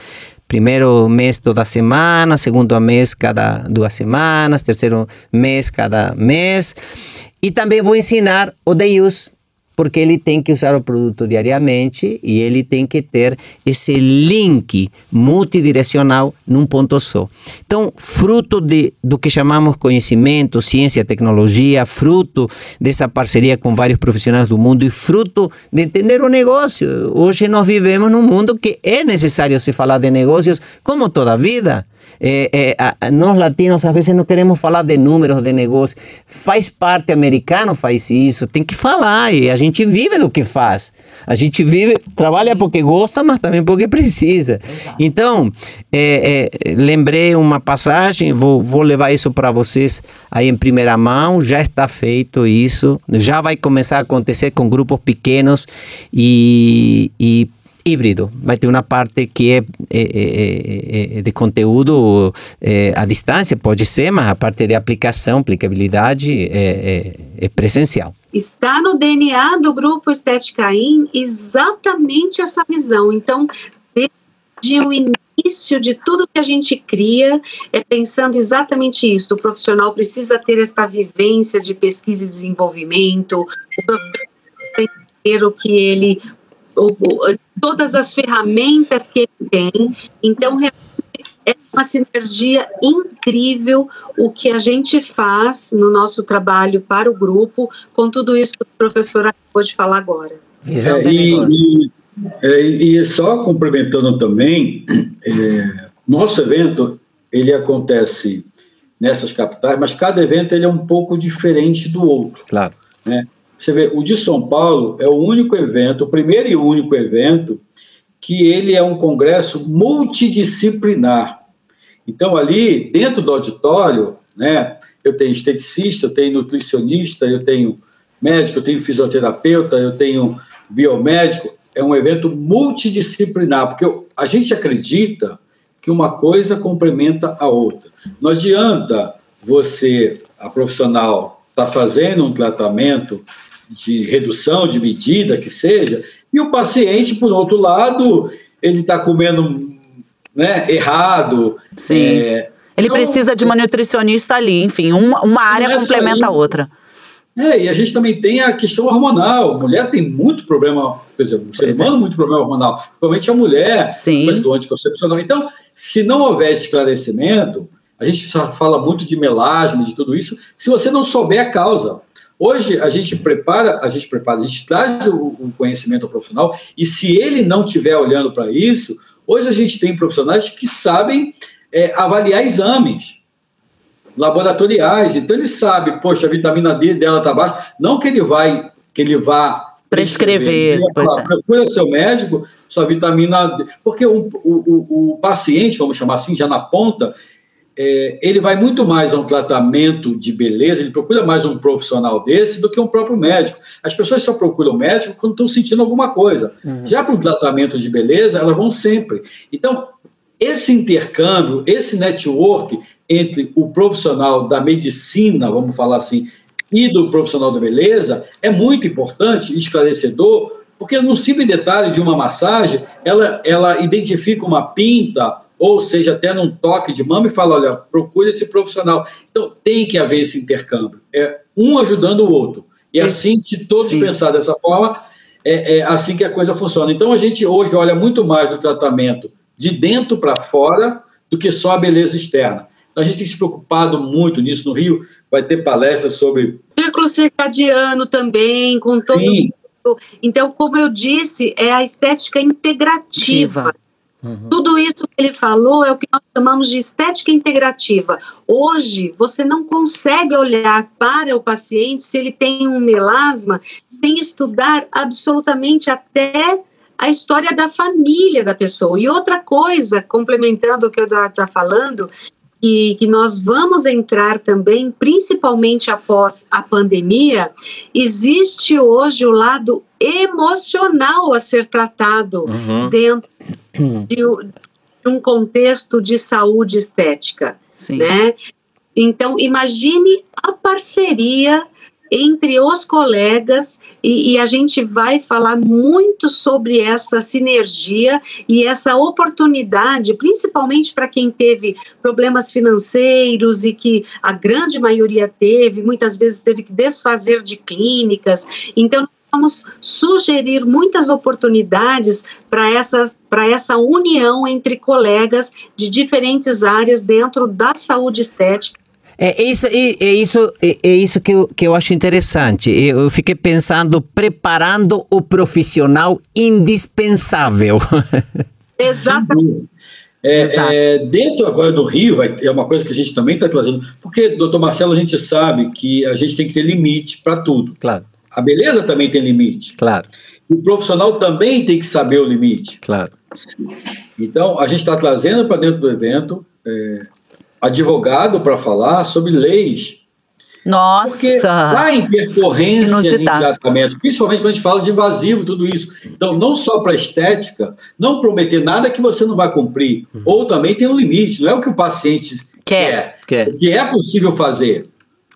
primeiro mês toda semana, segundo mês cada duas semanas, terceiro mês cada mês. E também vou ensinar o day use, porque ele tem que usar o produto diariamente e ele tem que ter esse link multidirecional num ponto só. Então, fruto de, do que chamamos conhecimento, ciência, tecnologia, fruto dessa parceria com vários profissionais do mundo e fruto de entender o negócio. Hoje nós vivemos num mundo que é necessário se falar de negócios como toda a vida. É, a, nós latinos às vezes não queremos falar de números de negócio. Faz parte americano, faz isso, tem que falar e a gente vive do que faz. A gente vive, trabalha porque gosta, mas também porque precisa. Então, é, é, lembrei uma passagem, vou, vou levar isso para vocês aí em primeira mão. Já está feito isso, já vai começar a acontecer com grupos pequenos e, e híbrido. Vai ter uma parte que é, é, é, é de conteúdo à distância, pode ser, mas a parte de aplicação, aplicabilidade é, é, presencial. Está no DNA do grupo Estética In exatamente essa visão. Então, desde o início de tudo que a gente cria, é pensando exatamente isso. O profissional precisa ter esta vivência de pesquisa e desenvolvimento, o profissional o que ele todas as ferramentas que ele tem. Então, é uma sinergia incrível o que a gente faz no nosso trabalho para o grupo, com tudo isso que o professor acabou de falar agora. É, e, e, é, e, só complementando também, é, nosso evento ele acontece nessas capitais, mas cada evento ele é um pouco diferente do outro. Claro. Né? Você vê, o de São Paulo é o único evento, o primeiro e único evento, que ele é um congresso multidisciplinar. Então, ali, dentro do auditório, né, eu tenho esteticista, eu tenho nutricionista, eu tenho médico, eu tenho fisioterapeuta, eu tenho biomédico. É um evento multidisciplinar, porque a gente acredita que uma coisa complementa a outra. Não adianta você, a profissional, estar tá fazendo um tratamento de redução de medida que seja, e o paciente, por outro lado, ele está comendo né, errado. Sim. É, ele então, precisa de uma nutricionista ali, enfim, uma, uma área é complementa a outra. É, e a gente também tem a questão hormonal. A mulher tem muito problema, por exemplo, o ser humano é. muito problema hormonal, principalmente a mulher, Sim. do anticoncepcional. Então, se não houver esclarecimento, a gente fala muito de melasma, de tudo isso, se você não souber a causa. Hoje a gente prepara, a gente prepara, a gente traz o, o conhecimento ao profissional, e se ele não estiver olhando para isso, hoje a gente tem profissionais que sabem é, avaliar exames laboratoriais. Então ele sabe, poxa, a vitamina D dela está baixa. Não que ele vai, que ele vá prescrever. prescrever falar, é. Procura seu médico, sua vitamina D. Porque o, o, o, paciente, vamos chamar assim, já na ponta, é, ele vai muito mais a um tratamento de beleza, ele procura mais um profissional desse do que um próprio médico. As pessoas só procuram médico quando estão sentindo alguma coisa. Uhum. Já para um tratamento de beleza, elas vão sempre. Então, esse intercâmbio, esse network entre o profissional da medicina, vamos falar assim, e do profissional da beleza é muito importante, esclarecedor, porque no simples detalhe de uma massagem, ela, ela identifica uma pinta, ou seja, até num toque de mama e fala, olha, procure esse profissional. Então, tem que haver esse intercâmbio. É um ajudando o outro. E assim, se todos Sim. pensar dessa forma, é, é assim que a coisa funciona. Então, a gente hoje olha muito mais no tratamento de dentro para fora do que só a beleza externa. Então, a gente tem se preocupado muito nisso. No Rio vai ter palestras sobre. Círculo circadiano também, com todo. Sim. Então, como eu disse, é a estética integrativa. Uhum. Tudo isso que ele falou é o que nós chamamos de estética integrativa. Hoje, você não consegue olhar para o paciente se ele tem um melasma sem estudar absolutamente até a história da família da pessoa. E outra coisa, complementando o que o Eduardo está falando, que, que, nós vamos entrar também, principalmente após a pandemia, existe hoje o lado emocional a ser tratado uhum. dentro de, de, um contexto de saúde estética, Sim. né? Então, imagine a parceria entre os colegas e, e, a gente vai falar muito sobre essa sinergia e essa oportunidade, principalmente para quem teve problemas financeiros e que a grande maioria teve, muitas vezes teve que desfazer de clínicas. Então, vamos sugerir muitas oportunidades para essa união entre colegas de diferentes áreas dentro da saúde estética é, isso, é, é isso, é, é, isso que eu, que eu acho interessante. Eu fiquei pensando, preparando o profissional indispensável. Exatamente. É, é, dentro agora do Rio, vai, é uma coisa que a gente também está trazendo, porque, doutor Marcelo, a gente sabe que a gente tem que ter limite para tudo. Claro. A beleza também tem limite. Claro. O profissional também tem que saber o limite. Claro. Então, a gente está trazendo para dentro do evento é, advogado para falar sobre leis. Nossa! Porque há intercorrência em tratamento, principalmente quando a gente fala de invasivo, tudo isso. Então, não só para estética, não prometer nada que você não vai cumprir. Uhum. Ou também tem um limite, não é o que o paciente quer, quer. o que é possível fazer.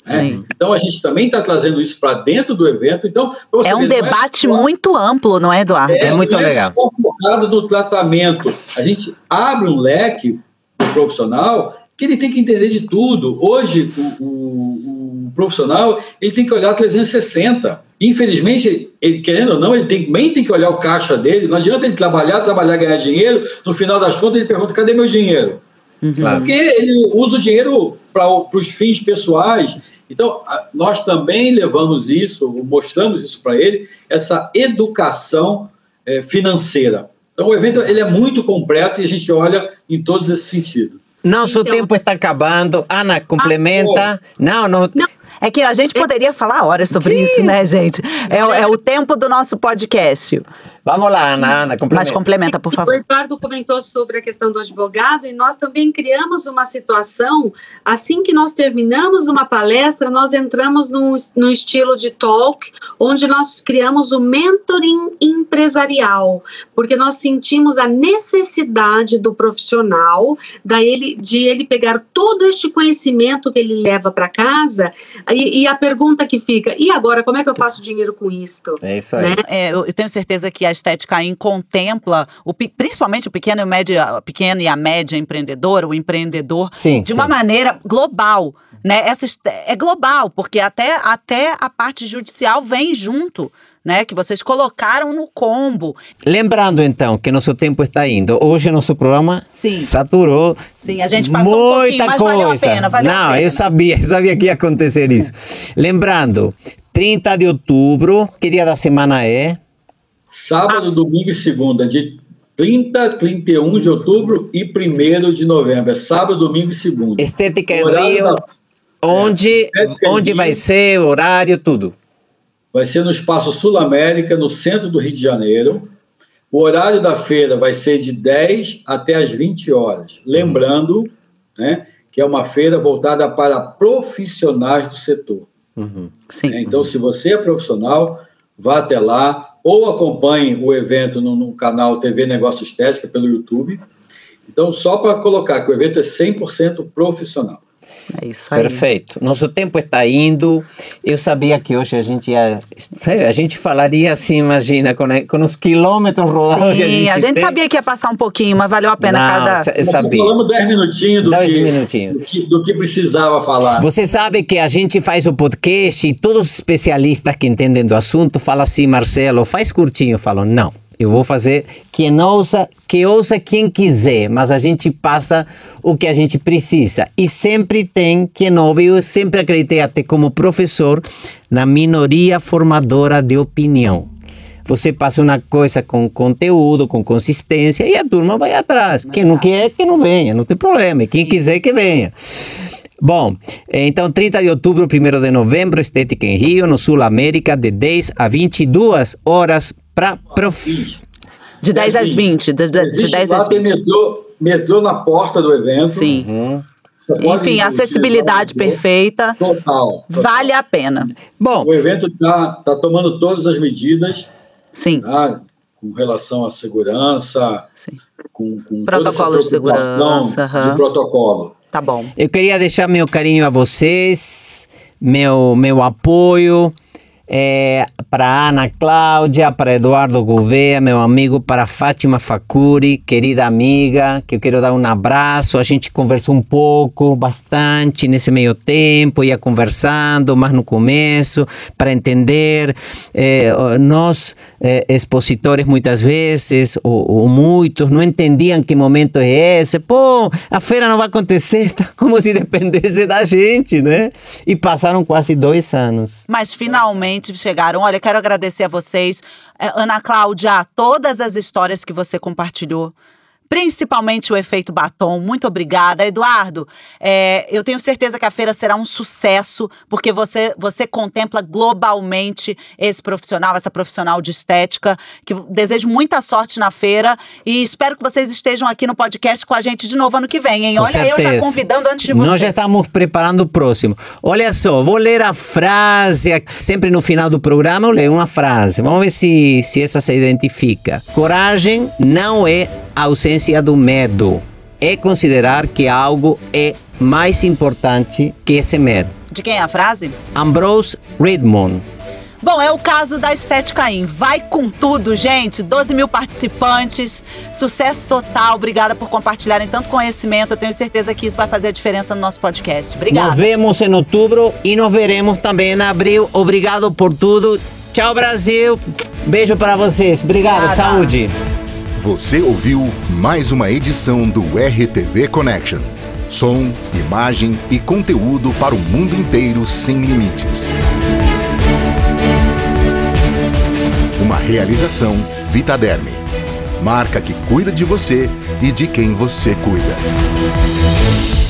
Né? Então a gente também está trazendo isso para dentro do evento. Então é um ver, debate é só, muito amplo, não é, Eduardo? É, é muito legal. É focado no tratamento. A gente abre um leque do profissional que ele tem que entender de tudo. Hoje, o, o, o profissional ele tem que olhar 360. Infelizmente, ele, querendo ou não, ele tem, também tem que olhar o caixa dele. Não adianta ele trabalhar, trabalhar, ganhar dinheiro. No final das contas, ele pergunta: cadê meu dinheiro? Uhum. Porque ele usa o dinheiro para os fins pessoais. Então, nós também levamos isso, mostramos isso para ele, essa educação é, financeira. Então, o evento ele é muito completo e a gente olha em todos esses sentidos. Nosso então, tempo está acabando. Ana, complementa. Ah, não, não, não. É que a gente poderia falar horas sobre Sim. isso, né, gente? É, é, o tempo do nosso podcast. Vamos lá, Ana, Ana complementa. Mas complementa, por favor. O Eduardo comentou sobre a questão do advogado e nós também criamos uma situação, assim que nós terminamos uma palestra, nós entramos no, no estilo de talk, onde nós criamos o mentoring empresarial, porque nós sentimos a necessidade do profissional, da ele, de ele pegar todo este conhecimento que ele leva para casa e, e, a pergunta que fica, e agora, como é que eu faço dinheiro com isto? É isso aí. Né? É, eu tenho certeza que a a Estética In contempla, o, principalmente o pequeno e, o médio, pequeno e a média empreendedora, o empreendedor, sim, de sim. uma maneira global. Né? Essa é global, porque até, até a parte judicial vem junto. Né, que vocês colocaram no combo. Lembrando então que nosso tempo está indo. Hoje nosso programa Sim. saturou. Sim, a gente passou muita um mas coisa. valeu a pena, valeu Não, a pena. eu sabia, eu sabia que ia acontecer isso. Lembrando, 30 de outubro, que dia da semana é? Sábado, domingo e segunda, de 30, 31 de outubro e 1 de novembro. É sábado, domingo e segunda. Estética em Rio, da- onde, Estética em onde Rio. vai ser, horário, tudo. Vai ser no Espaço Sul América, no centro do Rio de Janeiro. O horário da feira vai ser de 10 até as 20 horas. Lembrando né, que é uma feira voltada para profissionais do setor. Uhum. Sim. né? Então, se você é profissional, vá até lá ou acompanhe o evento no, no canal TV Negócio Estética pelo YouTube. Então, só para colocar que o evento é 100% profissional. É isso aí. Perfeito. Nosso tempo está indo. Eu sabia que hoje a gente ia. A gente falaria assim, imagina, com, com os quilômetros rodados que a gente Sim, a gente tem. sabia que ia passar um pouquinho, mas valeu a pena Não, cada. sabia. Falamos 10 minutinhos do, que, minutinhos. do, que, do que precisava falar. Você sabe que a gente faz o podcast e todos os especialistas que entendem do assunto falam assim, Marcelo, faz curtinho. Eu falo, não, eu vou fazer quem ouça, que ouça quem quiser, mas a gente passa o que a gente precisa. E sempre tem quem ouve, eu sempre acreditei até como professor na minoria formadora de opinião. Você passa uma coisa com conteúdo, com consistência e a turma vai atrás. Quem não quer, que não venha, não tem problema. Quem quiser, que venha. Bom, então 30 de outubro, 1 de novembro, Estética em Rio, no Sul América, de 10 a 22 horas para prof... De 10 às 20. De, de, de Existe 10 lá, às tem 20. metrô, metrô na porta do evento. Sim. Uhum. Enfim, acessibilidade perfeita. Total. total. Vale a pena. Bom, O evento está tá tomando todas as medidas Sim. tá, com relação à segurança, Sim. com, com Protocolo de segurança, aham. de protocolo. Tá bom. eu queria deixar meu carinho a vocês, meu, meu apoio eh, para Ana Cláudia, para Eduardo Gouveia, meu amigo, para Fátima Facuri, querida amiga, que eu quero dar um abraço. A gente conversou um pouco, bastante nesse meio tempo, ia conversando, mas no começo, para entender. Eh, nós, eh, expositores, muitas vezes, ou, ou muitos, não entendiam que momento é esse. Pô, a feira não vai acontecer, tá como se dependesse da gente, né? E passaram quase dois anos. Mas finalmente chegaram. Olha, quero agradecer a vocês. Eh, Ana Cláudia, todas as histórias que você compartilhou. Principalmente o efeito batom. Muito obrigada. Eduardo, eh, eu tenho certeza que a feira será um sucesso, porque você, você contempla globalmente esse profissional, essa profissional de estética. Que desejo muita sorte na feira e espero que vocês estejam aqui no podcast com a gente de novo ano que vem, hein? Com Olha, eu já certeza. convidando antes de você. Nós já estamos preparando o próximo. Olha só, vou ler a frase. Sempre no final do programa eu leio uma frase. Vamos ver se, se essa se identifica. Coragem não é a ausência do medo. É considerar que algo é mais importante que esse medo. De quem é a frase? Ambrose Redmond. Bom, é o caso da Estética In. Vai com tudo, gente. 12 mil participantes, sucesso total. Obrigada por compartilharem tanto conhecimento. Eu tenho certeza que isso vai fazer a diferença no nosso podcast. Nos Obrigada. vemos em outubro e nos veremos também em abril. Obrigado por tudo. Tchau, Brasil. Beijo para vocês. Obrigado. Obrigada. Saúde. Você ouviu mais uma edição do RTV Connection. Som, imagem e conteúdo para o mundo inteiro sem limites. Uma realização Vitaderme. Marca que cuida de você e de quem você cuida.